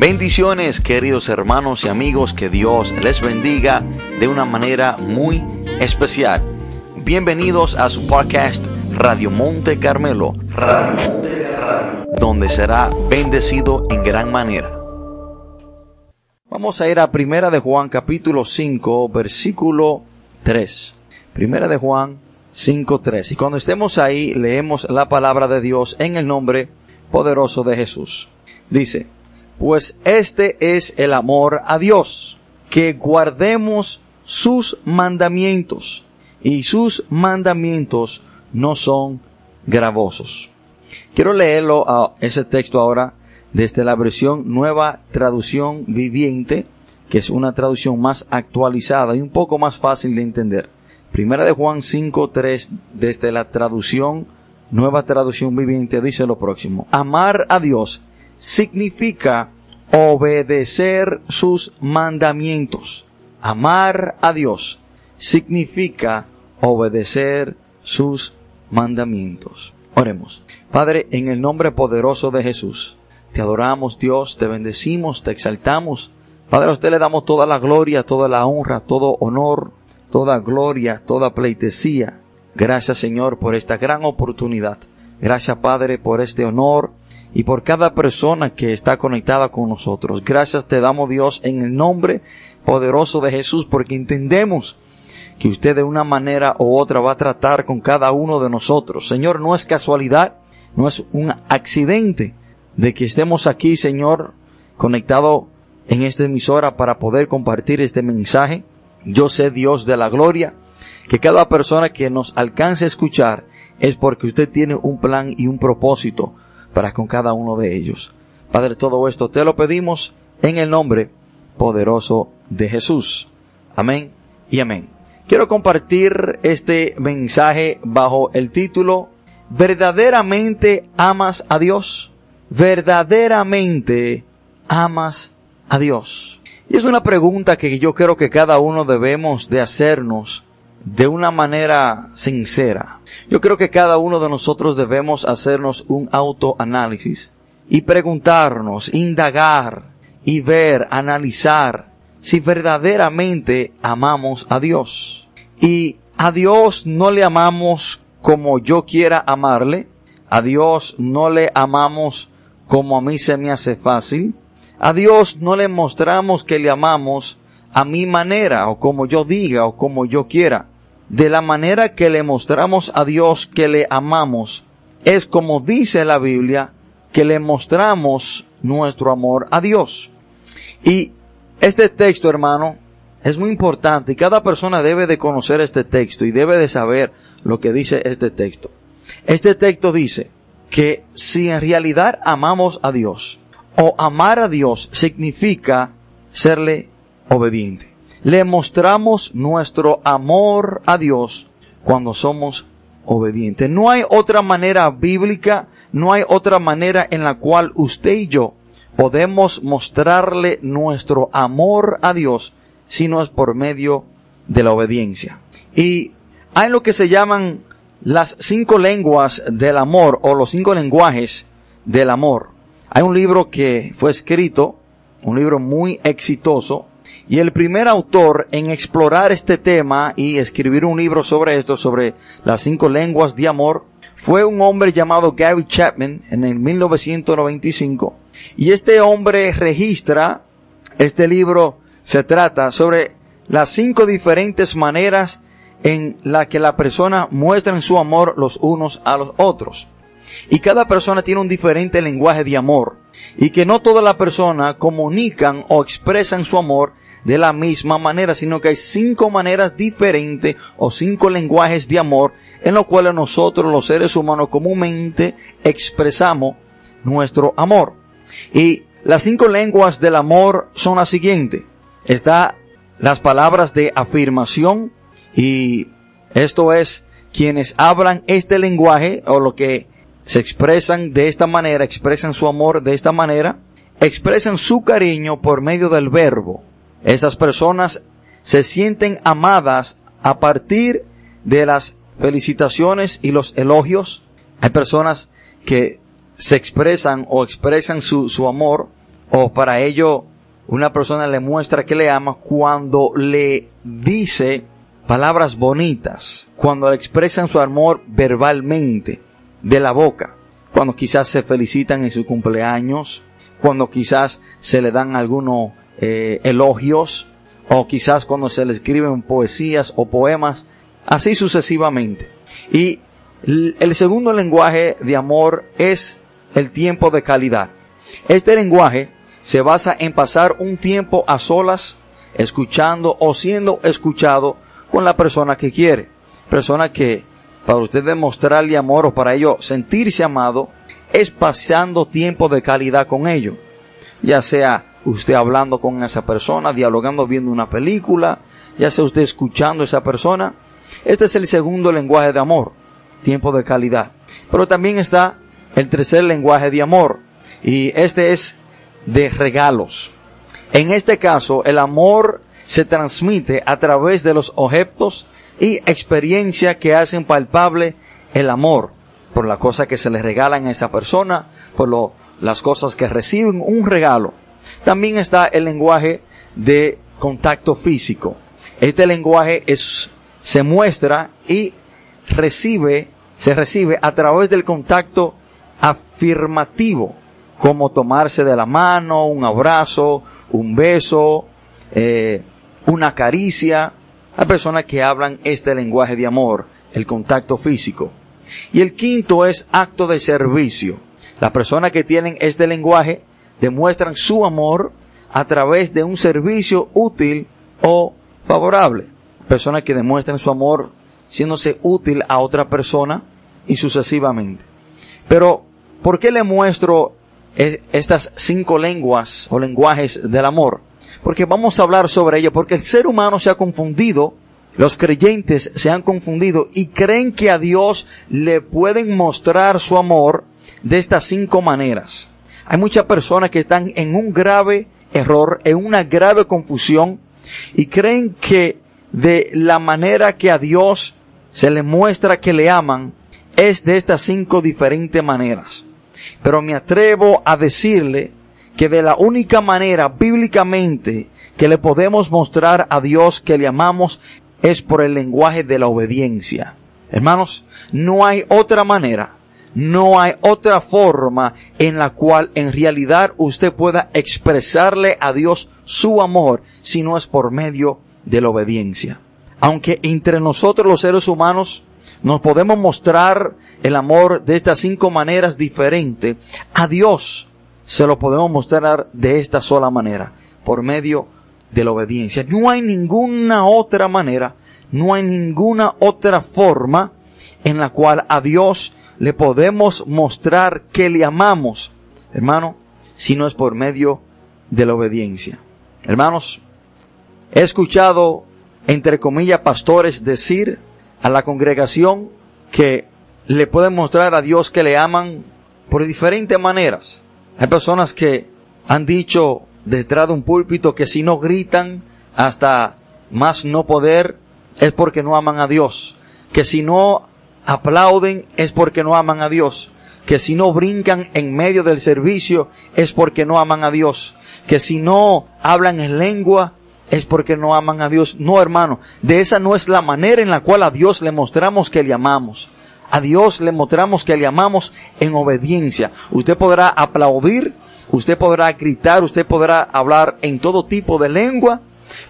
Bendiciones queridos hermanos y amigos, que Dios les bendiga de una manera muy especial. Bienvenidos a su podcast Radio Monte Carmelo, donde será bendecido en gran manera. Vamos a ir a Primera de Juan capítulo 5 versículo 3. Primera de Juan 5, 3. Y cuando estemos ahí leemos la palabra de Dios en el nombre poderoso de Jesús. Dice, pues este es el amor a Dios, que guardemos sus mandamientos, y sus mandamientos no son gravosos. Quiero leerlo a ese texto ahora desde la versión nueva traducción viviente, que es una traducción más actualizada y un poco más fácil de entender. Primera de Juan 5.3 desde la traducción nueva traducción viviente dice lo próximo. Amar a Dios significa obedecer sus mandamientos. Amar a Dios significa obedecer sus mandamientos. Oremos. Padre, en el nombre poderoso de Jesús, te adoramos Dios, te bendecimos, te exaltamos. Padre, a usted le damos toda la gloria, toda la honra, todo honor, toda gloria, toda pleitesía. Gracias Señor por esta gran oportunidad. Gracias Padre por este honor y por cada persona que está conectada con nosotros. Gracias te damos Dios en el nombre poderoso de Jesús porque entendemos que usted de una manera u otra va a tratar con cada uno de nosotros. Señor, no es casualidad, no es un accidente de que estemos aquí, Señor, conectado en esta emisora para poder compartir este mensaje. Yo sé, Dios de la gloria, que cada persona que nos alcance a escuchar es porque usted tiene un plan y un propósito para con cada uno de ellos. Padre, todo esto te lo pedimos en el nombre poderoso de Jesús. Amén y amén. Quiero compartir este mensaje bajo el título ¿Verdaderamente amas a Dios? ¿Verdaderamente amas a Dios? Y es una pregunta que yo creo que cada uno debemos de hacernos de una manera sincera. Yo creo que cada uno de nosotros debemos hacernos un autoanálisis y preguntarnos, indagar y ver, analizar si verdaderamente amamos a Dios. Y a Dios no le amamos como yo quiera amarle, a Dios no le amamos como a mí se me hace fácil, a Dios no le mostramos que le amamos a mi manera o como yo diga o como yo quiera. De la manera que le mostramos a Dios que le amamos es como dice la Biblia que le mostramos nuestro amor a Dios. Y este texto, hermano, es muy importante y cada persona debe de conocer este texto y debe de saber lo que dice este texto. Este texto dice que si en realidad amamos a Dios o amar a Dios significa serle obediente. Le mostramos nuestro amor a Dios cuando somos obedientes. No hay otra manera bíblica, no hay otra manera en la cual usted y yo podemos mostrarle nuestro amor a Dios si no es por medio de la obediencia. Y hay lo que se llaman las cinco lenguas del amor o los cinco lenguajes del amor. Hay un libro que fue escrito, un libro muy exitoso, y el primer autor en explorar este tema y escribir un libro sobre esto, sobre las cinco lenguas de amor, fue un hombre llamado Gary Chapman en el 1995. Y este hombre registra, este libro se trata sobre las cinco diferentes maneras en la que la persona muestra su amor los unos a los otros. Y cada persona tiene un diferente lenguaje de amor. Y que no toda la persona comunican o expresan su amor de la misma manera, sino que hay cinco maneras diferentes o cinco lenguajes de amor en los cuales nosotros los seres humanos comúnmente expresamos nuestro amor. Y las cinco lenguas del amor son las siguientes. Está las palabras de afirmación y esto es quienes hablan este lenguaje o lo que se expresan de esta manera, expresan su amor de esta manera, expresan su cariño por medio del verbo. Estas personas se sienten amadas a partir de las felicitaciones y los elogios. Hay personas que se expresan o expresan su, su amor o para ello una persona le muestra que le ama cuando le dice palabras bonitas, cuando le expresan su amor verbalmente, de la boca, cuando quizás se felicitan en su cumpleaños, cuando quizás se le dan algunos eh, elogios, o quizás cuando se le escriben poesías o poemas, así sucesivamente. Y el segundo lenguaje de amor es el tiempo de calidad. Este lenguaje se basa en pasar un tiempo a solas, escuchando o siendo escuchado con la persona que quiere. Persona que, para usted demostrarle amor o para ello sentirse amado, es pasando tiempo de calidad con ello. Ya sea usted hablando con esa persona, dialogando viendo una película, ya sea usted escuchando a esa persona. Este es el segundo lenguaje de amor, tiempo de calidad. Pero también está el tercer lenguaje de amor, y este es de regalos. En este caso, el amor se transmite a través de los objetos y experiencia que hacen palpable el amor por la cosa que se le regalan a esa persona, por lo, las cosas que reciben un regalo. También está el lenguaje de contacto físico. Este lenguaje es, se muestra y recibe, se recibe a través del contacto afirmativo como tomarse de la mano, un abrazo, un beso, eh, una caricia. Hay personas que hablan este lenguaje de amor, el contacto físico. Y el quinto es acto de servicio. Las personas que tienen este lenguaje demuestran su amor a través de un servicio útil o favorable. Personas que demuestran su amor siéndose útil a otra persona y sucesivamente. Pero, ¿por qué le muestro estas cinco lenguas o lenguajes del amor. Porque vamos a hablar sobre ello, porque el ser humano se ha confundido, los creyentes se han confundido y creen que a Dios le pueden mostrar su amor de estas cinco maneras. Hay muchas personas que están en un grave error, en una grave confusión y creen que de la manera que a Dios se le muestra que le aman es de estas cinco diferentes maneras. Pero me atrevo a decirle que de la única manera bíblicamente que le podemos mostrar a Dios que le amamos es por el lenguaje de la obediencia. Hermanos, no hay otra manera, no hay otra forma en la cual en realidad usted pueda expresarle a Dios su amor si no es por medio de la obediencia. Aunque entre nosotros los seres humanos nos podemos mostrar el amor de estas cinco maneras diferentes. A Dios se lo podemos mostrar de esta sola manera, por medio de la obediencia. No hay ninguna otra manera, no hay ninguna otra forma en la cual a Dios le podemos mostrar que le amamos, hermano, si no es por medio de la obediencia. Hermanos, he escuchado, entre comillas, pastores decir a la congregación que le pueden mostrar a Dios que le aman por diferentes maneras. Hay personas que han dicho detrás de un púlpito que si no gritan hasta más no poder es porque no aman a Dios. Que si no aplauden es porque no aman a Dios. Que si no brincan en medio del servicio es porque no aman a Dios. Que si no hablan en lengua es porque no aman a Dios. No, hermano, de esa no es la manera en la cual a Dios le mostramos que le amamos. A Dios le mostramos que le amamos en obediencia. Usted podrá aplaudir, usted podrá gritar, usted podrá hablar en todo tipo de lengua,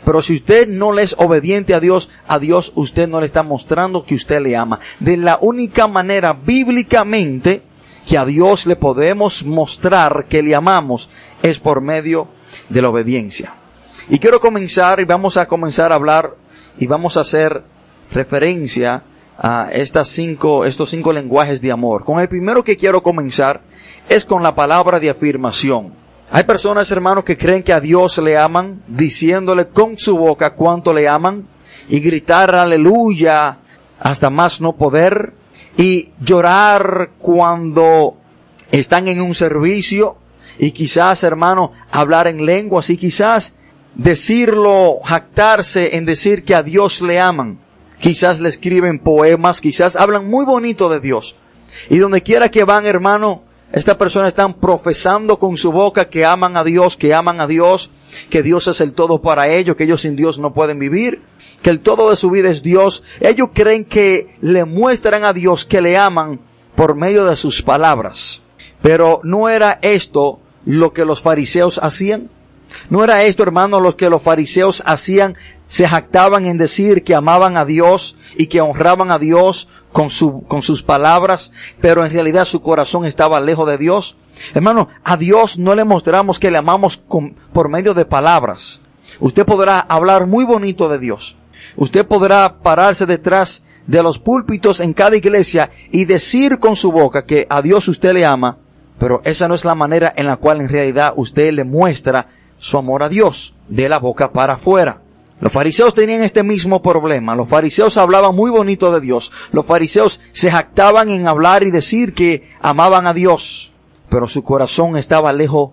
pero si usted no le es obediente a Dios, a Dios usted no le está mostrando que usted le ama. De la única manera bíblicamente que a Dios le podemos mostrar que le amamos es por medio de la obediencia. Y quiero comenzar y vamos a comenzar a hablar y vamos a hacer referencia a estas cinco, estos cinco lenguajes de amor. Con el primero que quiero comenzar es con la palabra de afirmación. Hay personas, hermanos, que creen que a Dios le aman, diciéndole con su boca cuánto le aman, y gritar aleluya hasta más no poder, y llorar cuando están en un servicio, y quizás, hermano, hablar en lenguas, y quizás decirlo, jactarse en decir que a Dios le aman. Quizás le escriben poemas, quizás hablan muy bonito de Dios. Y donde quiera que van, hermano, Estas personas están profesando con su boca que aman a Dios, que aman a Dios, que Dios es el todo para ellos, que ellos sin Dios no pueden vivir, que el todo de su vida es Dios. Ellos creen que le muestran a Dios que le aman por medio de sus palabras. Pero no era esto lo que los fariseos hacían. No era esto, hermano, lo que los fariseos hacían. Se jactaban en decir que amaban a Dios y que honraban a Dios con, su, con sus palabras, pero en realidad su corazón estaba lejos de Dios. Hermano, a Dios no le mostramos que le amamos con, por medio de palabras. Usted podrá hablar muy bonito de Dios. Usted podrá pararse detrás de los púlpitos en cada iglesia y decir con su boca que a Dios usted le ama, pero esa no es la manera en la cual en realidad usted le muestra su amor a Dios, de la boca para afuera. Los fariseos tenían este mismo problema. Los fariseos hablaban muy bonito de Dios. Los fariseos se jactaban en hablar y decir que amaban a Dios, pero su corazón estaba lejos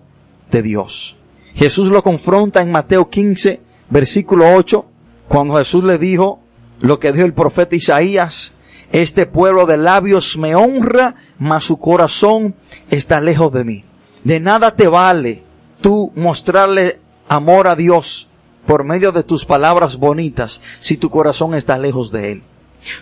de Dios. Jesús lo confronta en Mateo 15, versículo 8, cuando Jesús le dijo lo que dijo el profeta Isaías, este pueblo de labios me honra, mas su corazón está lejos de mí. De nada te vale tú mostrarle amor a Dios por medio de tus palabras bonitas si tu corazón está lejos de Él.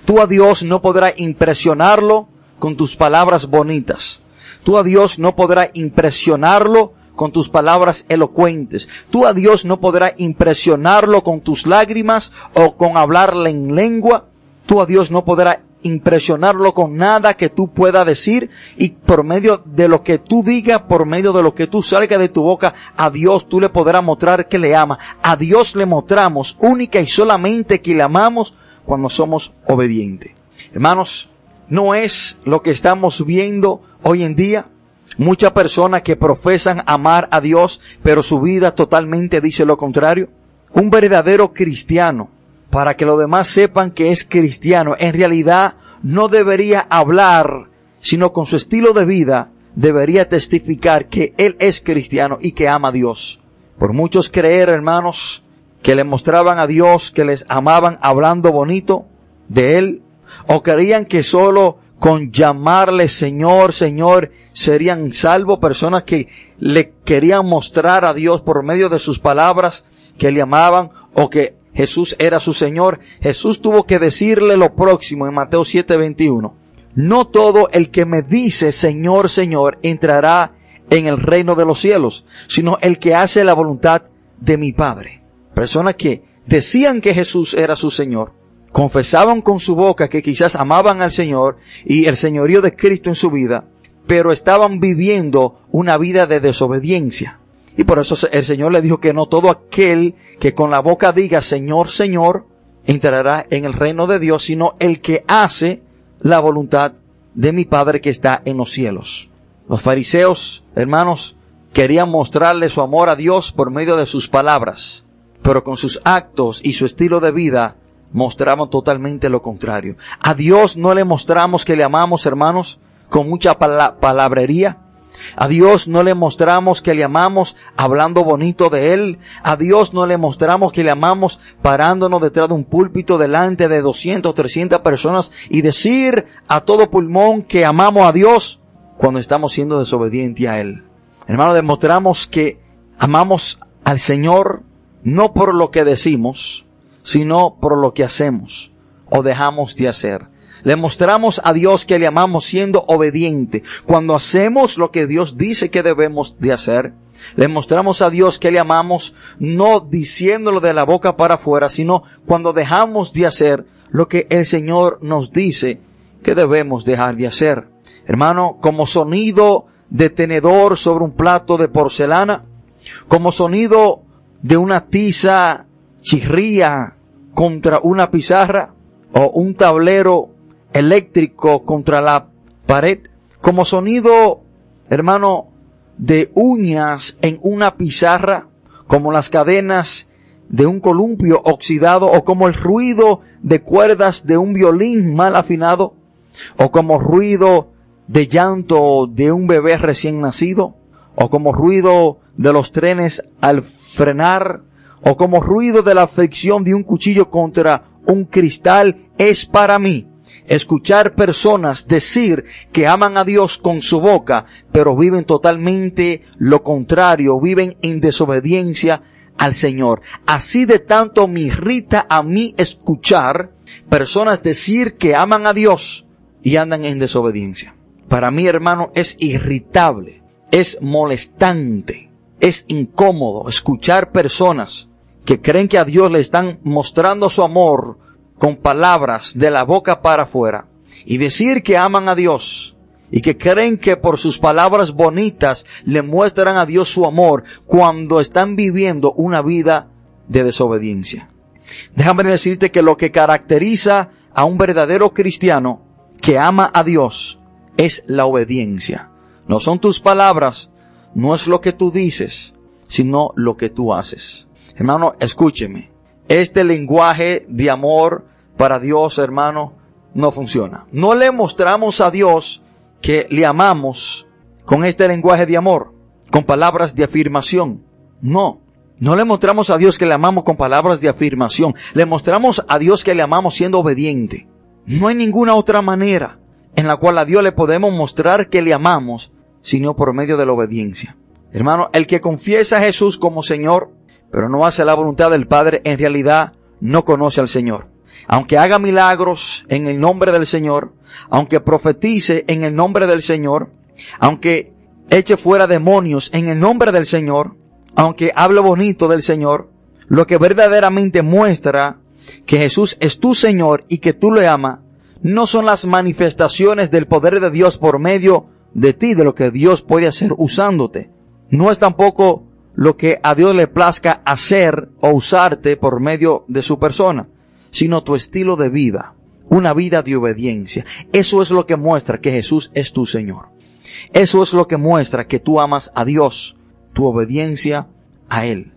Tú a Dios no podrás impresionarlo con tus palabras bonitas. Tú a Dios no podrás impresionarlo con tus palabras elocuentes. Tú a Dios no podrás impresionarlo con tus lágrimas o con hablarle en lengua. Tú a Dios no podrás impresionarlo con nada que tú puedas decir y por medio de lo que tú digas, por medio de lo que tú salga de tu boca, a Dios tú le podrás mostrar que le ama. A Dios le mostramos única y solamente que le amamos cuando somos obedientes. Hermanos, no es lo que estamos viendo hoy en día. Muchas personas que profesan amar a Dios, pero su vida totalmente dice lo contrario. Un verdadero cristiano para que los demás sepan que es cristiano. En realidad no debería hablar, sino con su estilo de vida debería testificar que él es cristiano y que ama a Dios. Por muchos creer, hermanos, que le mostraban a Dios que les amaban hablando bonito de él, o creían que solo con llamarle Señor, Señor, serían salvos personas que le querían mostrar a Dios por medio de sus palabras que le amaban o que Jesús era su Señor, Jesús tuvo que decirle lo próximo en Mateo 7:21. No todo el que me dice Señor, Señor entrará en el reino de los cielos, sino el que hace la voluntad de mi Padre. Personas que decían que Jesús era su Señor, confesaban con su boca que quizás amaban al Señor y el señorío de Cristo en su vida, pero estaban viviendo una vida de desobediencia. Y por eso el Señor le dijo que no todo aquel que con la boca diga Señor, Señor, entrará en el reino de Dios, sino el que hace la voluntad de mi Padre que está en los cielos. Los fariseos, hermanos, querían mostrarle su amor a Dios por medio de sus palabras, pero con sus actos y su estilo de vida mostraban totalmente lo contrario. A Dios no le mostramos que le amamos, hermanos, con mucha palabrería, a Dios no le mostramos que le amamos hablando bonito de Él. A Dios no le mostramos que le amamos parándonos detrás de un púlpito delante de 200 o 300 personas y decir a todo pulmón que amamos a Dios cuando estamos siendo desobedientes a Él. Hermano, demostramos que amamos al Señor no por lo que decimos, sino por lo que hacemos o dejamos de hacer. Le mostramos a Dios que le amamos siendo obediente. Cuando hacemos lo que Dios dice que debemos de hacer, le mostramos a Dios que le amamos no diciéndolo de la boca para afuera, sino cuando dejamos de hacer lo que el Señor nos dice que debemos dejar de hacer. Hermano, como sonido de tenedor sobre un plato de porcelana, como sonido de una tiza chirría contra una pizarra o un tablero eléctrico contra la pared, como sonido, hermano, de uñas en una pizarra, como las cadenas de un columpio oxidado, o como el ruido de cuerdas de un violín mal afinado, o como ruido de llanto de un bebé recién nacido, o como ruido de los trenes al frenar, o como ruido de la fricción de un cuchillo contra un cristal, es para mí escuchar personas decir que aman a Dios con su boca, pero viven totalmente lo contrario, viven en desobediencia al Señor. Así de tanto me irrita a mí escuchar personas decir que aman a Dios y andan en desobediencia. Para mí, hermano, es irritable, es molestante, es incómodo escuchar personas que creen que a Dios le están mostrando su amor con palabras de la boca para afuera y decir que aman a Dios y que creen que por sus palabras bonitas le muestran a Dios su amor cuando están viviendo una vida de desobediencia. Déjame decirte que lo que caracteriza a un verdadero cristiano que ama a Dios es la obediencia. No son tus palabras, no es lo que tú dices, sino lo que tú haces. Hermano, escúcheme. Este lenguaje de amor para Dios, hermano, no funciona. No le mostramos a Dios que le amamos con este lenguaje de amor, con palabras de afirmación. No. No le mostramos a Dios que le amamos con palabras de afirmación. Le mostramos a Dios que le amamos siendo obediente. No hay ninguna otra manera en la cual a Dios le podemos mostrar que le amamos, sino por medio de la obediencia. Hermano, el que confiesa a Jesús como Señor, pero no hace la voluntad del Padre, en realidad no conoce al Señor. Aunque haga milagros en el nombre del Señor, aunque profetice en el nombre del Señor, aunque eche fuera demonios en el nombre del Señor, aunque hable bonito del Señor, lo que verdaderamente muestra que Jesús es tu Señor y que tú le amas, no son las manifestaciones del poder de Dios por medio de ti, de lo que Dios puede hacer usándote. No es tampoco lo que a Dios le plazca hacer o usarte por medio de su persona, sino tu estilo de vida, una vida de obediencia. Eso es lo que muestra que Jesús es tu Señor. Eso es lo que muestra que tú amas a Dios, tu obediencia a Él.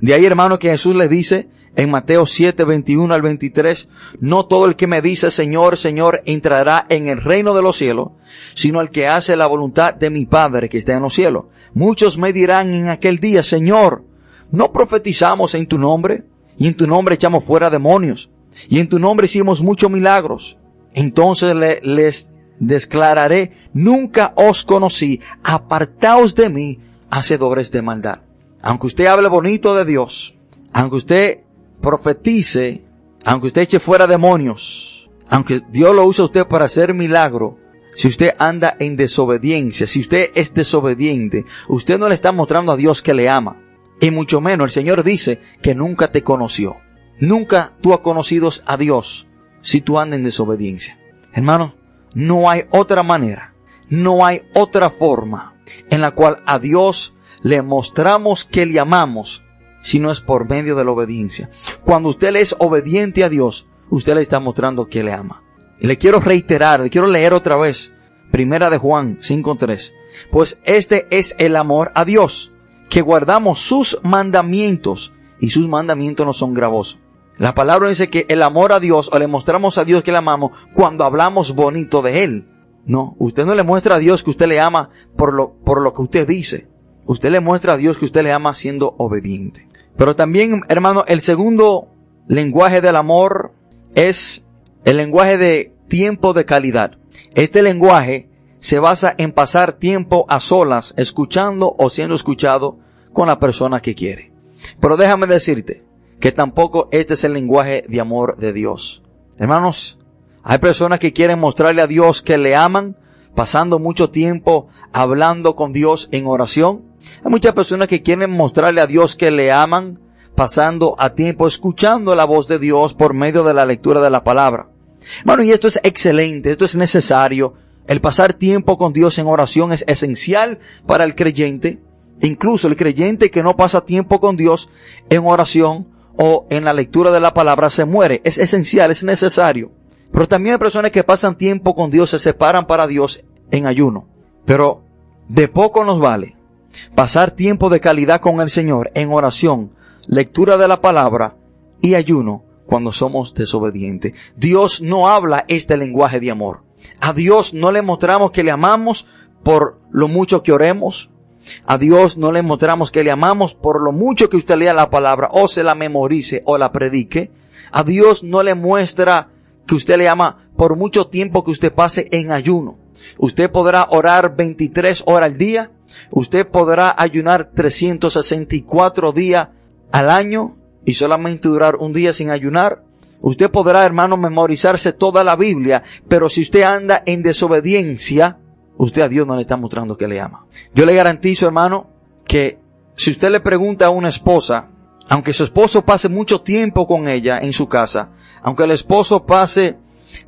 De ahí, hermano, que Jesús le dice en Mateo 7, 21 al 23, no todo el que me dice Señor, Señor entrará en el reino de los cielos, sino el que hace la voluntad de mi Padre que está en los cielos. Muchos me dirán en aquel día, Señor, ¿no profetizamos en tu nombre? Y en tu nombre echamos fuera demonios. Y en tu nombre hicimos muchos milagros. Entonces les declararé, nunca os conocí, apartaos de mí, hacedores de maldad. Aunque usted hable bonito de Dios, aunque usted profetice, aunque usted eche fuera demonios, aunque Dios lo use a usted para hacer milagro, si usted anda en desobediencia, si usted es desobediente, usted no le está mostrando a Dios que le ama. Y mucho menos el Señor dice que nunca te conoció. Nunca tú has conocido a Dios si tú andas en desobediencia. Hermano, no hay otra manera, no hay otra forma en la cual a Dios le mostramos que le amamos si no es por medio de la obediencia. Cuando usted es obediente a Dios, usted le está mostrando que le ama. Y le quiero reiterar, le quiero leer otra vez, primera de Juan 5.3. Pues este es el amor a Dios, que guardamos sus mandamientos, y sus mandamientos no son gravosos. La palabra dice que el amor a Dios, o le mostramos a Dios que le amamos, cuando hablamos bonito de Él. No, usted no le muestra a Dios que usted le ama por lo, por lo que usted dice. Usted le muestra a Dios que usted le ama siendo obediente. Pero también, hermano, el segundo lenguaje del amor es el lenguaje de tiempo de calidad. Este lenguaje se basa en pasar tiempo a solas, escuchando o siendo escuchado con la persona que quiere. Pero déjame decirte que tampoco este es el lenguaje de amor de Dios. Hermanos, hay personas que quieren mostrarle a Dios que le aman, pasando mucho tiempo hablando con Dios en oración, hay muchas personas que quieren mostrarle a Dios que le aman, pasando a tiempo escuchando la voz de Dios por medio de la lectura de la palabra. Bueno, y esto es excelente, esto es necesario. El pasar tiempo con Dios en oración es esencial para el creyente. Incluso el creyente que no pasa tiempo con Dios en oración o en la lectura de la palabra se muere. Es esencial, es necesario. Pero también hay personas que pasan tiempo con Dios, se separan para Dios en ayuno. Pero de poco nos vale pasar tiempo de calidad con el Señor en oración, lectura de la palabra y ayuno cuando somos desobedientes. Dios no habla este lenguaje de amor. A Dios no le mostramos que le amamos por lo mucho que oremos. A Dios no le mostramos que le amamos por lo mucho que usted lea la palabra o se la memorice o la predique. A Dios no le muestra que usted le ama por mucho tiempo que usted pase en ayuno. Usted podrá orar 23 horas al día. Usted podrá ayunar 364 días al año y solamente durar un día sin ayunar. Usted podrá, hermano, memorizarse toda la Biblia, pero si usted anda en desobediencia, usted a Dios no le está mostrando que le ama. Yo le garantizo, hermano, que si usted le pregunta a una esposa, aunque su esposo pase mucho tiempo con ella en su casa, aunque el esposo pase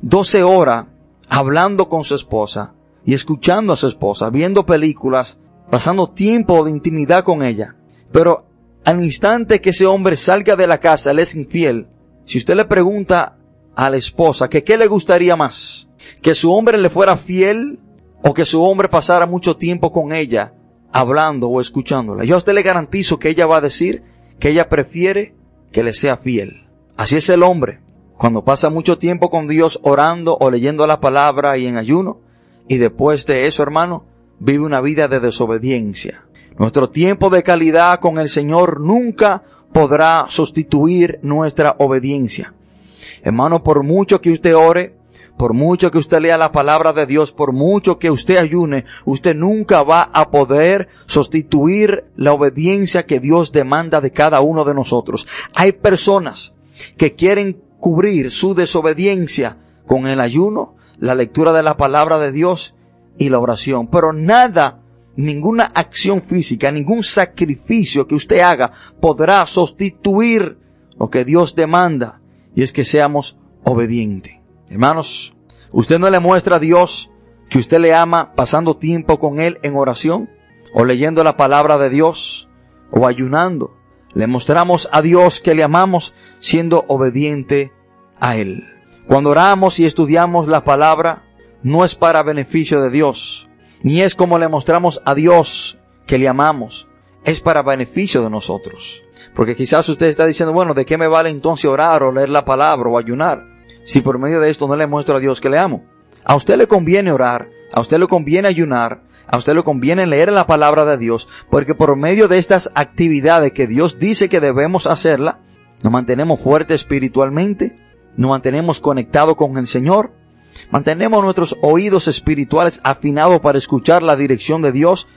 12 horas hablando con su esposa y escuchando a su esposa, viendo películas, pasando tiempo de intimidad con ella, pero al instante que ese hombre salga de la casa, él es infiel, si usted le pregunta a la esposa que qué le gustaría más, que su hombre le fuera fiel o que su hombre pasara mucho tiempo con ella, hablando o escuchándola, yo a usted le garantizo que ella va a decir que ella prefiere que le sea fiel. Así es el hombre. Cuando pasa mucho tiempo con Dios orando o leyendo la palabra y en ayuno, y después de eso, hermano, vive una vida de desobediencia. Nuestro tiempo de calidad con el Señor nunca podrá sustituir nuestra obediencia. Hermano, por mucho que usted ore, por mucho que usted lea la palabra de Dios, por mucho que usted ayune, usted nunca va a poder sustituir la obediencia que Dios demanda de cada uno de nosotros. Hay personas que quieren cubrir su desobediencia con el ayuno, la lectura de la palabra de Dios y la oración, pero nada ninguna acción física, ningún sacrificio que usted haga podrá sustituir lo que Dios demanda y es que seamos obedientes. Hermanos, usted no le muestra a Dios que usted le ama pasando tiempo con Él en oración o leyendo la palabra de Dios o ayunando. Le mostramos a Dios que le amamos siendo obediente a Él. Cuando oramos y estudiamos la palabra, no es para beneficio de Dios, ni es como le mostramos a Dios que le amamos, es para beneficio de nosotros. Porque quizás usted está diciendo, bueno, ¿de qué me vale entonces orar o leer la palabra o ayunar? Si por medio de esto no le muestro a Dios que le amo. A usted le conviene orar, a usted le conviene ayunar, a usted le conviene leer la palabra de Dios, porque por medio de estas actividades que Dios dice que debemos hacerla, nos mantenemos fuertes espiritualmente, nos mantenemos conectados con el Señor, Mantenemos nuestros oídos espirituales afinados para escuchar la dirección de Dios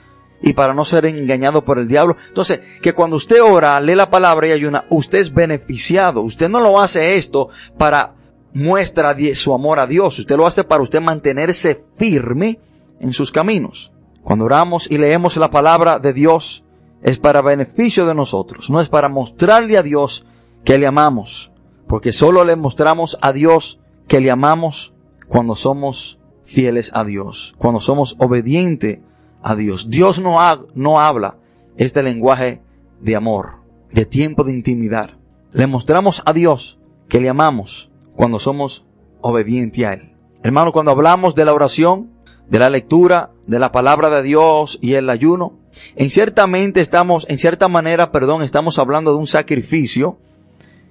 y para no ser engañado por el diablo. Entonces, que cuando usted ora, lee la palabra y ayuna, usted es beneficiado. Usted no lo hace esto para muestra su amor a Dios. Usted lo hace para usted mantenerse firme en sus caminos. Cuando oramos y leemos la palabra de Dios, es para beneficio de nosotros. No es para mostrarle a Dios que le amamos. Porque solo le mostramos a Dios que le amamos cuando somos fieles a Dios, cuando somos obedientes a Dios. Dios no, habla este lenguaje de amor, de tiempo de intimidad. Le mostramos a Dios que le amamos cuando somos obedientes a Él. Hermano, cuando hablamos de la oración, de la lectura, de la palabra de Dios y el ayuno, en ciertamente estamos, en cierta manera, perdón, estamos hablando de un sacrificio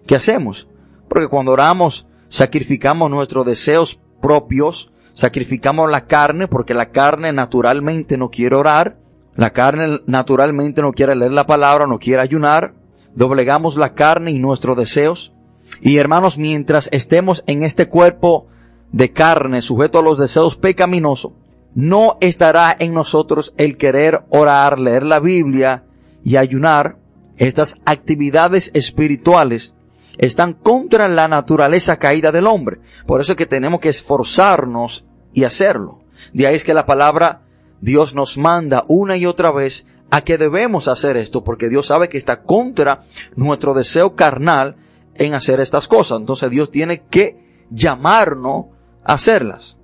que hacemos. Porque cuando oramos, sacrificamos nuestros deseos propios, sacrificamos la carne porque la carne naturalmente no quiere orar, la carne naturalmente no quiere leer la palabra, no quiere ayunar, doblegamos la carne y nuestros deseos. Y hermanos, mientras estemos en este cuerpo de carne sujeto a los deseos pecaminosos, no estará en nosotros el querer orar, leer la Biblia y ayunar. Estas actividades espirituales están contra la naturaleza caída del hombre. Por eso es que tenemos que esforzarnos y hacerlo. De ahí es que la palabra Dios nos manda una y otra vez a que debemos hacer esto, porque Dios sabe que está contra nuestro deseo carnal en hacer estas cosas. Entonces Dios tiene que llamarnos a hacerlas.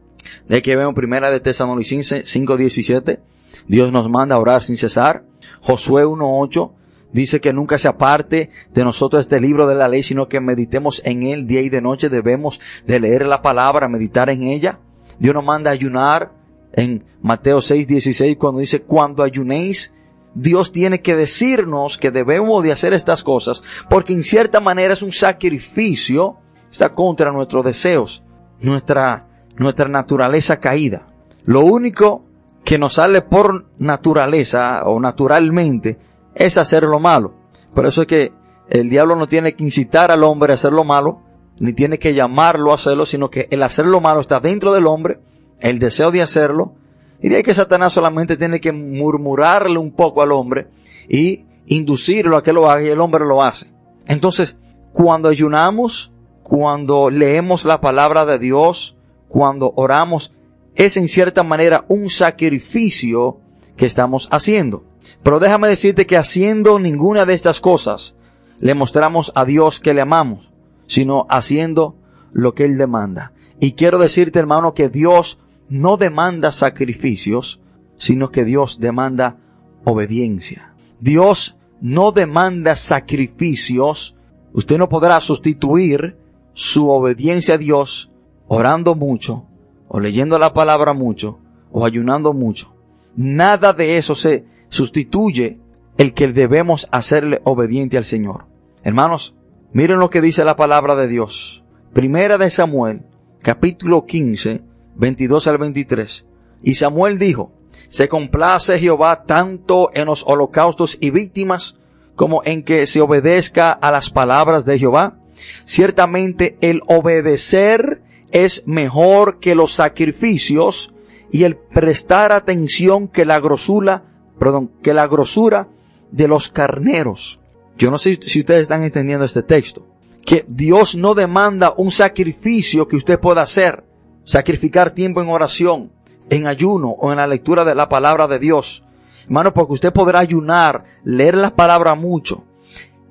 De aquí vemos primera de Tesalonicenses 5.17. Dios nos manda a orar sin cesar. Josué 1.8 dice que nunca se aparte de nosotros este libro de la ley, sino que meditemos en él día y de noche. Debemos de leer la palabra, meditar en ella. Dios nos manda ayunar en Mateo 6, 16, cuando dice, cuando ayunéis, Dios tiene que decirnos que debemos de hacer estas cosas, porque en cierta manera es un sacrificio, está contra nuestros deseos, nuestra, nuestra naturaleza caída. Lo único que nos sale por naturaleza o naturalmente es hacer lo malo. Por eso es que el diablo no tiene que incitar al hombre a hacer lo malo, ni tiene que llamarlo a hacerlo, sino que el hacer lo malo está dentro del hombre, el deseo de hacerlo, y de ahí que Satanás solamente tiene que murmurarle un poco al hombre y inducirlo a que lo haga y el hombre lo hace. Entonces, cuando ayunamos, cuando leemos la palabra de Dios, cuando oramos, es en cierta manera un sacrificio que estamos haciendo. Pero déjame decirte que haciendo ninguna de estas cosas, le mostramos a Dios que le amamos, sino haciendo lo que Él demanda. Y quiero decirte, hermano, que Dios no demanda sacrificios, sino que Dios demanda obediencia. Dios no demanda sacrificios. Usted no podrá sustituir su obediencia a Dios orando mucho, o leyendo la palabra mucho, o ayunando mucho. Nada de eso se sustituye el que debemos hacerle obediente al Señor. Hermanos, miren lo que dice la palabra de Dios. Primera de Samuel, capítulo 15, 22 al 23. Y Samuel dijo, se complace Jehová tanto en los holocaustos y víctimas como en que se obedezca a las palabras de Jehová. Ciertamente el obedecer es mejor que los sacrificios y el prestar atención que la grosura, perdón, que la grosura de los carneros. Yo no sé si ustedes están entendiendo este texto. Que Dios no demanda un sacrificio que usted pueda hacer. Sacrificar tiempo en oración, en ayuno o en la lectura de la palabra de Dios. Hermano, porque usted podrá ayunar, leer la palabra mucho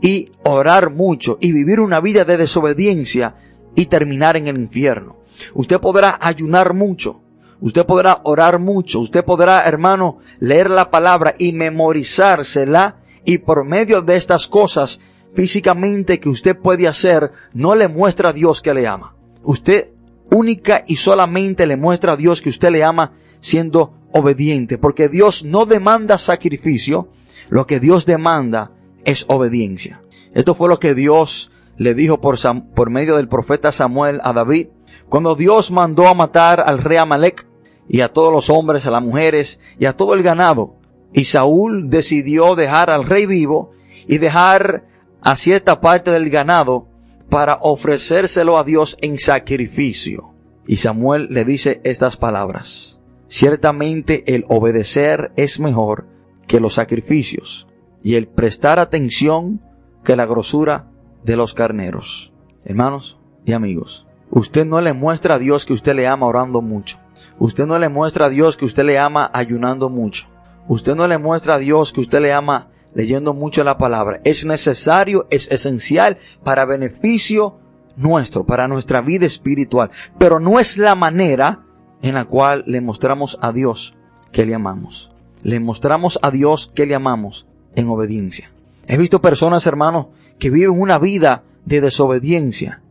y orar mucho y vivir una vida de desobediencia y terminar en el infierno. Usted podrá ayunar mucho, usted podrá orar mucho, usted podrá, hermano, leer la palabra y memorizársela y por medio de estas cosas físicamente que usted puede hacer, no le muestra a Dios que le ama. Usted única y solamente le muestra a Dios que usted le ama siendo obediente, porque Dios no demanda sacrificio, lo que Dios demanda es obediencia. Esto fue lo que Dios le dijo por, por medio del profeta Samuel a David, cuando Dios mandó a matar al rey Amalek y a todos los hombres, a las mujeres y a todo el ganado, y Saúl decidió dejar al rey vivo y dejar a cierta parte del ganado para ofrecérselo a Dios en sacrificio. Y Samuel le dice estas palabras. Ciertamente el obedecer es mejor que los sacrificios y el prestar atención que la grosura de los carneros. Hermanos y amigos, usted no le muestra a Dios que usted le ama orando mucho. Usted no le muestra a Dios que usted le ama ayunando mucho. Usted no le muestra a Dios que usted le ama leyendo mucho la palabra. Es necesario, es esencial para beneficio nuestro, para nuestra vida espiritual. Pero no es la manera en la cual le mostramos a Dios que le amamos. Le mostramos a Dios que le amamos en obediencia. He visto personas, hermanos, que viven una vida de desobediencia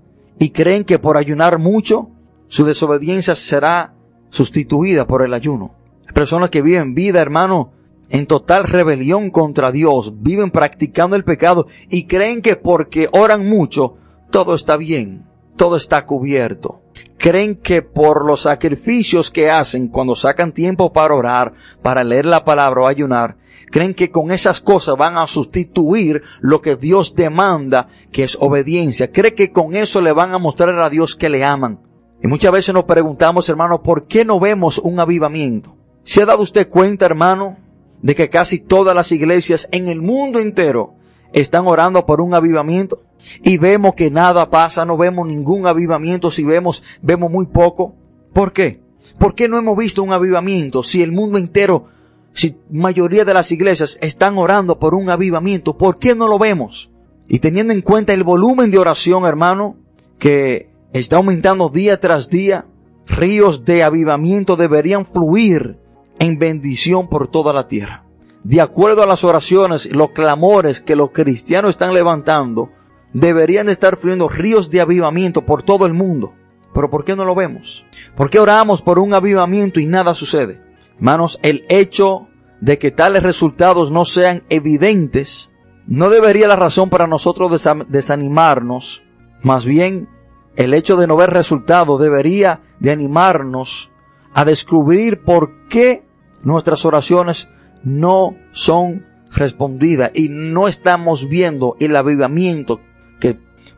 y creen que por ayunar mucho, su desobediencia será sustituida por el ayuno. Personas que viven vida, hermano, en total rebelión contra Dios, viven practicando el pecado y creen que porque oran mucho, todo está bien, todo está cubierto. Creen que por los sacrificios que hacen cuando sacan tiempo para orar, para leer la palabra o ayunar, creen que con esas cosas van a sustituir lo que Dios demanda, que es obediencia. Creen que con eso le van a mostrar a Dios que le aman. Y muchas veces nos preguntamos, hermano, ¿por qué no vemos un avivamiento? ¿Se ha dado usted cuenta, hermano, de que casi todas las iglesias en el mundo entero están orando por un avivamiento? Y vemos que nada pasa, no vemos ningún avivamiento, si vemos, vemos muy poco. ¿Por qué? ¿Por qué no hemos visto un avivamiento si el mundo entero, si mayoría de las iglesias están orando por un avivamiento? ¿Por qué no lo vemos? Y teniendo en cuenta el volumen de oración, hermano, que está aumentando día tras día, ríos de avivamiento deberían fluir en bendición por toda la tierra. De acuerdo a las oraciones, los clamores que los cristianos están levantando, deberían estar fluyendo ríos de avivamiento por todo el mundo. Pero ¿por qué no lo vemos? ¿Por qué oramos por un avivamiento y nada sucede? Hermanos, el hecho de que tales resultados no sean evidentes no debería la razón para nosotros desanimarnos. Más bien, el hecho de no ver resultados debería de animarnos a descubrir por qué nuestras oraciones no son respondidas y no estamos viendo el avivamiento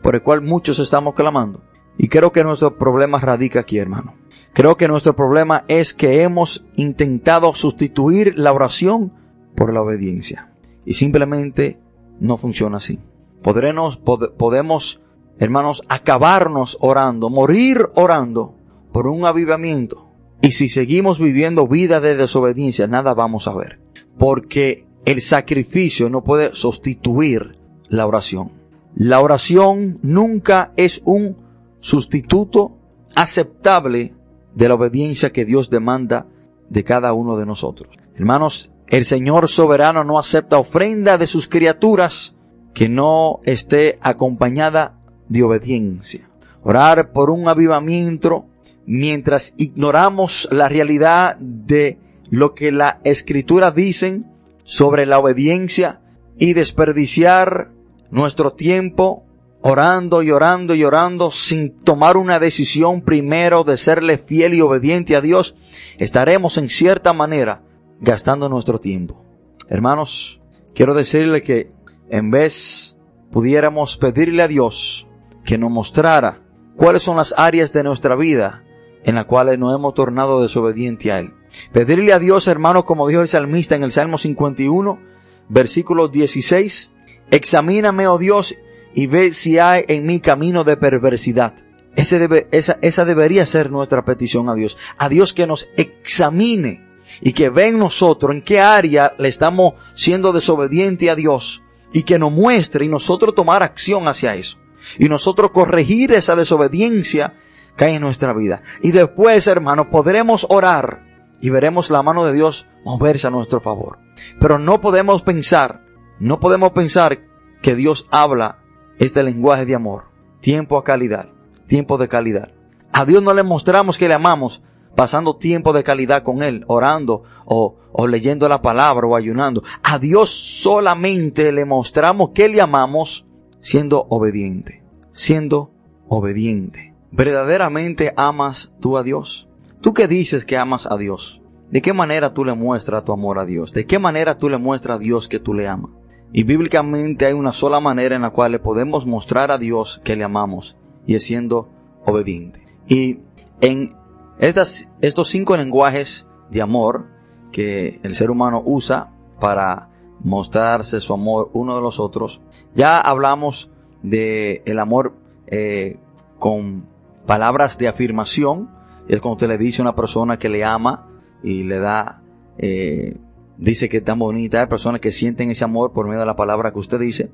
por el cual muchos estamos clamando. Y creo que nuestro problema radica aquí, hermano. Creo que nuestro problema es que hemos intentado sustituir la oración por la obediencia. Y simplemente no funciona así. Podremos, podemos, hermanos, acabarnos orando, morir orando por un avivamiento. Y si seguimos viviendo vida de desobediencia, nada vamos a ver. Porque el sacrificio no puede sustituir la oración. La oración nunca es un sustituto aceptable de la obediencia que Dios demanda de cada uno de nosotros. Hermanos, el Señor soberano no acepta ofrenda de sus criaturas que no esté acompañada de obediencia. Orar por un avivamiento mientras ignoramos la realidad de lo que la escritura dicen sobre la obediencia y desperdiciar nuestro tiempo orando y orando y orando sin tomar una decisión primero de serle fiel y obediente a Dios, estaremos en cierta manera gastando nuestro tiempo. Hermanos, quiero decirle que en vez pudiéramos pedirle a Dios que nos mostrara cuáles son las áreas de nuestra vida en las cuales nos hemos tornado desobediente a Él. Pedirle a Dios, hermanos, como dijo el salmista en el Salmo 51, versículo 16, examíname, oh Dios, y ve si hay en mi camino de perversidad. Esa debería ser nuestra petición a Dios. A Dios que nos examine y que ve en nosotros en qué área le estamos siendo desobediente a Dios y que nos muestre y nosotros tomar acción hacia eso. Y nosotros corregir esa desobediencia que hay en nuestra vida. Y después, hermanos, podremos orar y veremos la mano de Dios moverse a nuestro favor. Pero no podemos pensar, no podemos pensar que Dios habla este lenguaje de amor. Tiempo a calidad, tiempo de calidad. A Dios no le mostramos que le amamos pasando tiempo de calidad con Él, orando o, o leyendo la palabra o ayunando. A Dios solamente le mostramos que le amamos siendo obediente, siendo obediente. ¿Verdaderamente amas tú a Dios? ¿Tú qué dices que amas a Dios? ¿De qué manera tú le muestras tu amor a Dios? ¿De qué manera tú le muestras a Dios que tú le amas? Y bíblicamente hay una sola manera en la cual le podemos mostrar a Dios que le amamos y es siendo obediente. Y en estas, estos cinco lenguajes de amor que el ser humano usa para mostrarse su amor uno de los otros, ya hablamos de el amor eh, con palabras de afirmación, es cuando usted le dice a una persona que le ama y le da eh, dice que es tan bonita, hay personas que sienten ese amor por medio de la palabra que usted dice.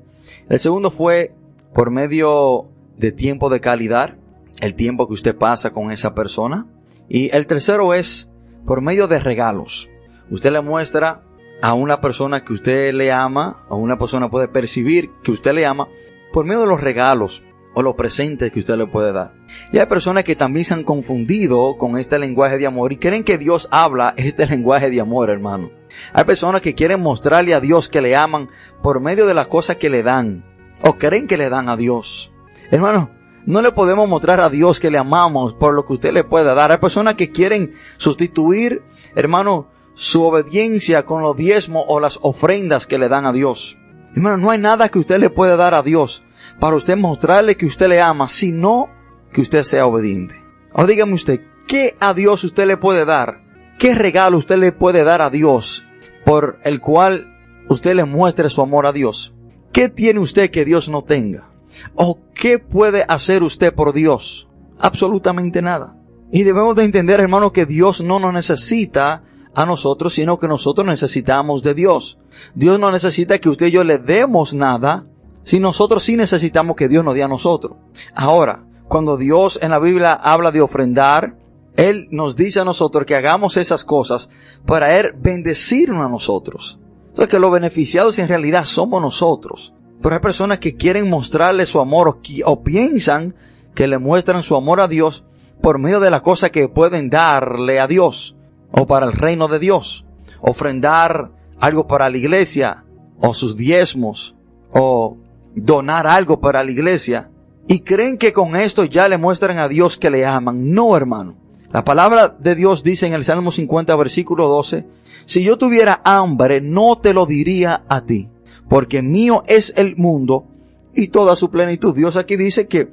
El segundo fue por medio de tiempo de calidad, el tiempo que usted pasa con esa persona. Y el tercero es por medio de regalos. Usted le muestra a una persona que usted le ama, o una persona puede percibir que usted le ama, por medio de los regalos o los presentes que usted le puede dar. Y hay personas que también se han confundido con este lenguaje de amor y creen que Dios habla este lenguaje de amor, hermano. Hay personas que quieren mostrarle a Dios que le aman por medio de las cosas que le dan o creen que le dan a Dios. Hermano, no le podemos mostrar a Dios que le amamos por lo que usted le pueda dar. Hay personas que quieren sustituir, hermano, su obediencia con los diezmos o las ofrendas que le dan a Dios. Hermano, no hay nada que usted le pueda dar a Dios para usted mostrarle que usted le ama, sino que usted sea obediente. O dígame usted, ¿qué a Dios usted le puede dar? ¿Qué regalo usted le puede dar a Dios por el cual usted le muestre su amor a Dios? ¿Qué tiene usted que Dios no tenga? ¿O qué puede hacer usted por Dios? Absolutamente nada. Y debemos de entender, hermano, que Dios no nos necesita a nosotros, sino que nosotros necesitamos de Dios. Dios no necesita que usted y yo le demos nada, si nosotros sí necesitamos que Dios nos dé a nosotros. Ahora, cuando Dios en la Biblia habla de ofrendar, Él nos dice a nosotros que hagamos esas cosas para Él bendecirnos a nosotros. Sea que los beneficiados en realidad somos nosotros. Pero hay personas que quieren mostrarle su amor o, o piensan que le muestran su amor a Dios por medio de las cosas que pueden darle a Dios o para el reino de Dios. Ofrendar algo para la iglesia o sus diezmos o donar algo para la iglesia y creen que con esto ya le muestran a Dios que le aman. No, hermano. La palabra de Dios dice en el Salmo 50, versículo 12, si yo tuviera hambre, no te lo diría a ti, porque mío es el mundo y toda su plenitud. Dios aquí dice que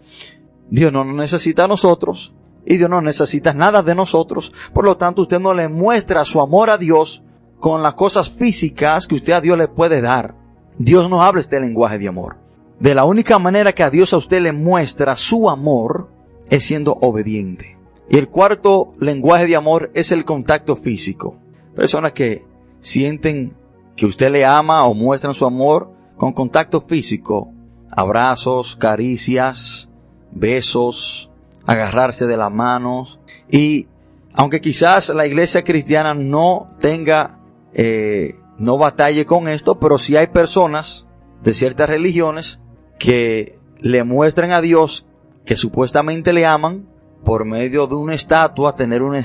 Dios no necesita a nosotros y Dios no necesita nada de nosotros. Por lo tanto, usted no le muestra su amor a Dios con las cosas físicas que usted a Dios le puede dar. Dios no habla este lenguaje de amor. De la única manera que a Dios a usted le muestra su amor es siendo obediente. Y el cuarto lenguaje de amor es el contacto físico. Personas que sienten que usted le ama o muestran su amor con contacto físico. Abrazos, caricias, besos, agarrarse de las manos. Y aunque quizás la iglesia cristiana no tenga, eh, no batalle con esto, pero si hay personas de ciertas religiones que le muestran a Dios que supuestamente le aman por medio de una estatua, tener una,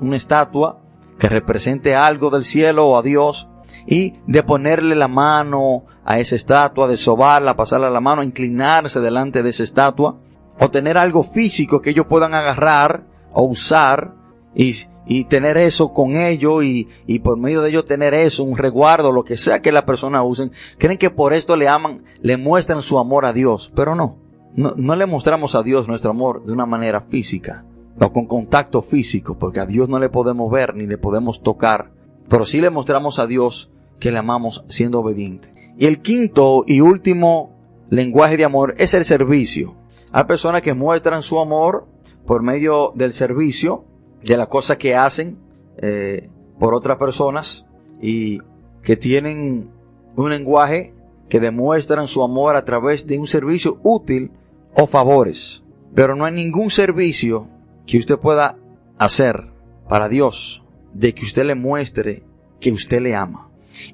una estatua que represente algo del cielo o a Dios y de ponerle la mano a esa estatua, de sobarla, pasarle la mano, inclinarse delante de esa estatua o tener algo físico que ellos puedan agarrar o usar y, y tener eso con ellos y, y, por medio de ellos tener eso, un resguardo, lo que sea que la persona usen, creen que por esto le aman, le muestran su amor a Dios, pero no. No, no le mostramos a Dios nuestro amor de una manera física, no con contacto físico, porque a Dios no le podemos ver ni le podemos tocar, pero sí le mostramos a Dios que le amamos siendo obediente. Y el quinto y último lenguaje de amor es el servicio. Hay personas que muestran su amor por medio del servicio, de las cosas que hacen eh, por otras personas y que tienen un lenguaje que demuestran su amor a través de un servicio útil o favores. Pero no hay ningún servicio que usted pueda hacer para Dios de que usted le muestre que usted le ama.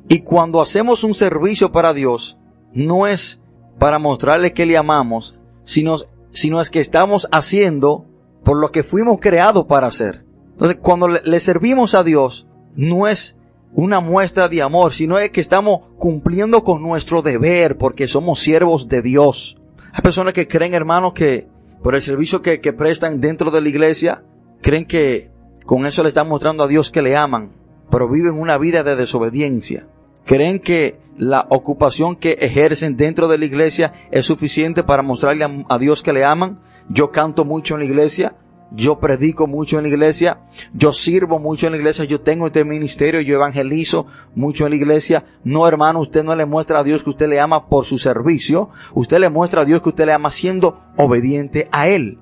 Y cuando hacemos un servicio para Dios, no es para mostrarle que le amamos, sino, sino es que estamos haciendo por lo que fuimos creados para hacer. Entonces, cuando le, servimos a Dios, no es una muestra de amor, sino es que estamos cumpliendo con nuestro deber porque somos siervos de Dios. Hay personas que creen, hermanos, que por el servicio que, prestan dentro de la iglesia, creen que con eso le están mostrando a Dios que le aman, pero viven una vida de desobediencia. Creen que la ocupación que ejercen dentro de la iglesia es suficiente para mostrarle a, Dios que le aman. Yo canto mucho en la iglesia, yo predico mucho en la iglesia, yo sirvo mucho en la iglesia, yo tengo este ministerio, yo evangelizo mucho en la iglesia. No, hermano, usted no le muestra a Dios que usted le ama por su servicio, usted le muestra a Dios que usted le ama siendo obediente a Él.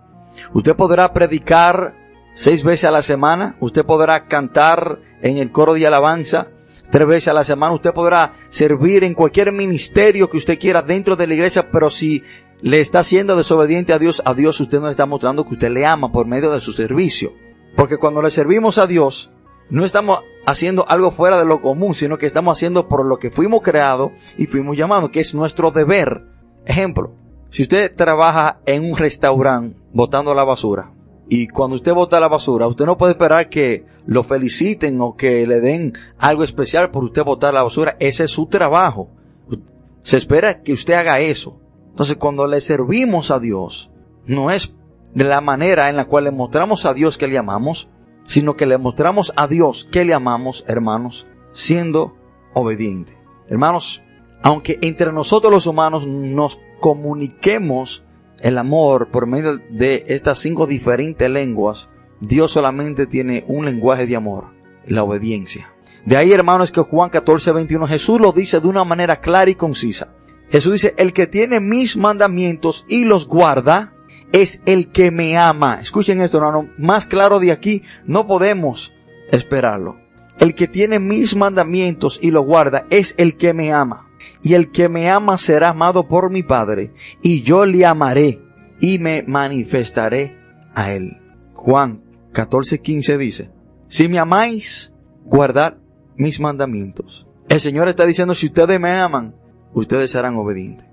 Usted podrá predicar seis veces a la semana, usted podrá cantar en el coro de alabanza, tres veces a la semana. Usted podrá servir en cualquier ministerio que usted quiera dentro de la iglesia, pero si le está siendo desobediente a Dios, a Dios usted no le está mostrando que usted le ama por medio de su servicio. Porque cuando le servimos a Dios, no estamos haciendo algo fuera de lo común, sino que estamos haciendo por lo que fuimos creados y fuimos llamados, que es nuestro deber. Ejemplo, si usted trabaja en un restaurante botando la basura, y cuando usted bota la basura, usted no puede esperar que lo feliciten o que le den algo especial por usted botar la basura. Ese es su trabajo. Se espera que usted haga eso. Entonces cuando le servimos a Dios, no es de la manera en la cual le mostramos a Dios que le amamos, sino que le mostramos a Dios que le amamos, hermanos, siendo obediente. Hermanos, aunque entre nosotros los humanos nos comuniquemos el amor por medio de estas cinco diferentes lenguas, Dios solamente tiene un lenguaje de amor, la obediencia. De ahí, hermanos, que Juan 14, 21, Jesús lo dice de una manera clara y concisa. Jesús dice, el que tiene mis mandamientos y los guarda, es el que me ama. Escuchen esto, hermano, más claro de aquí no podemos esperarlo. El que tiene mis mandamientos y los guarda es el que me ama y el que me ama será amado por mi Padre, y yo le amaré y me manifestaré a él. Juan 14:15 dice, si me amáis, guardad mis mandamientos. El Señor está diciendo, si ustedes me aman, ustedes serán obedientes.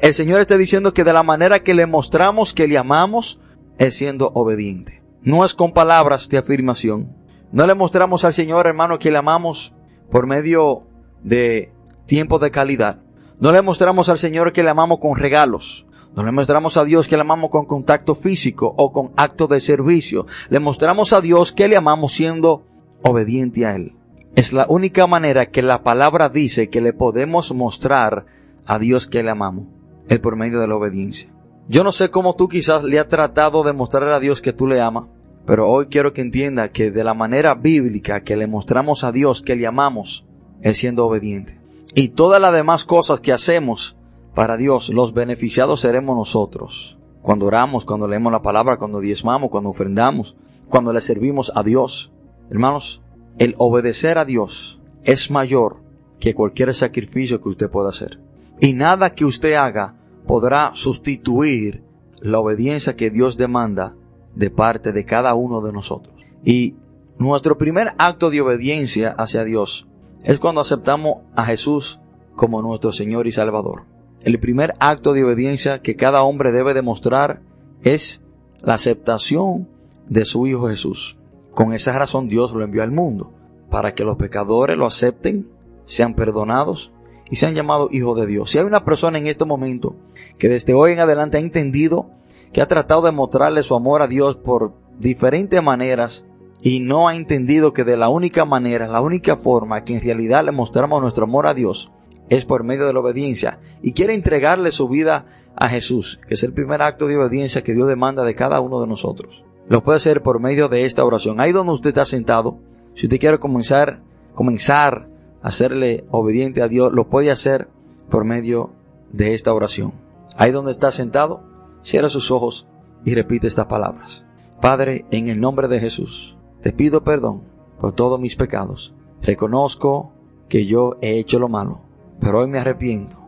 El Señor está diciendo que de la manera que le mostramos que le amamos, es siendo obediente. No es con palabras de afirmación. No le mostramos al Señor, hermano, que le amamos por medio de tiempo de calidad. No le mostramos al Señor que le amamos con regalos. No le mostramos a Dios que le amamos con contacto físico o con acto de servicio. Le mostramos a Dios que le amamos siendo obediente a Él. Es la única manera que la palabra dice que le podemos mostrar a Dios que le amamos. es por medio de la obediencia. Yo no sé cómo tú quizás le has tratado de mostrar a Dios que tú le amas, pero hoy quiero que entienda que de la manera bíblica que le mostramos a Dios que le amamos es siendo obediente. Y todas las demás cosas que hacemos para Dios, los beneficiados seremos nosotros. Cuando oramos, cuando leemos la palabra, cuando diezmamos, cuando ofrendamos, cuando le servimos a Dios. Hermanos, el obedecer a Dios es mayor que cualquier sacrificio que usted pueda hacer. Y nada que usted haga podrá sustituir la obediencia que Dios demanda de parte de cada uno de nosotros. Y nuestro primer acto de obediencia hacia Dios es cuando aceptamos a Jesús como nuestro Señor y Salvador. El primer acto de obediencia que cada hombre debe demostrar es la aceptación de su Hijo Jesús. Con esa razón Dios lo envió al mundo, para que los pecadores lo acepten, sean perdonados y sean llamados hijos de Dios. Si hay una persona en este momento que desde hoy en adelante ha entendido que ha tratado de mostrarle su amor a Dios por diferentes maneras y no ha entendido que de la única manera, la única forma que en realidad le mostramos nuestro amor a Dios es por medio de la obediencia y quiere entregarle su vida a Jesús, que es el primer acto de obediencia que Dios demanda de cada uno de nosotros. Lo puede hacer por medio de esta oración. Ahí donde usted está sentado, si usted quiere comenzar, comenzar a serle obediente a Dios, lo puede hacer por medio de esta oración. Ahí donde está sentado, cierra sus ojos y repite estas palabras. Padre, en el nombre de Jesús, te pido perdón por todos mis pecados. Reconozco que yo he hecho lo malo, pero hoy me arrepiento.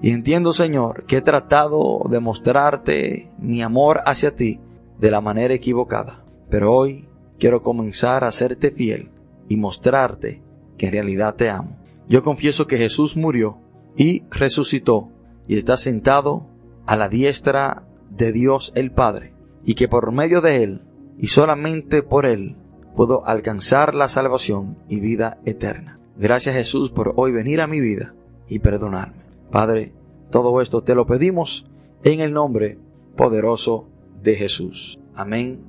Y entiendo, Señor, que he tratado de mostrarte mi amor hacia ti de la manera equivocada. Pero hoy quiero comenzar a serte fiel y mostrarte que en realidad te amo. Yo confieso que Jesús murió y resucitó y está sentado a la diestra de Dios el Padre y que por medio de Él y solamente por Él puedo alcanzar la salvación y vida eterna. Gracias Jesús por hoy venir a mi vida y perdonarme. Padre, todo esto te lo pedimos en el nombre poderoso de Jesús. Amén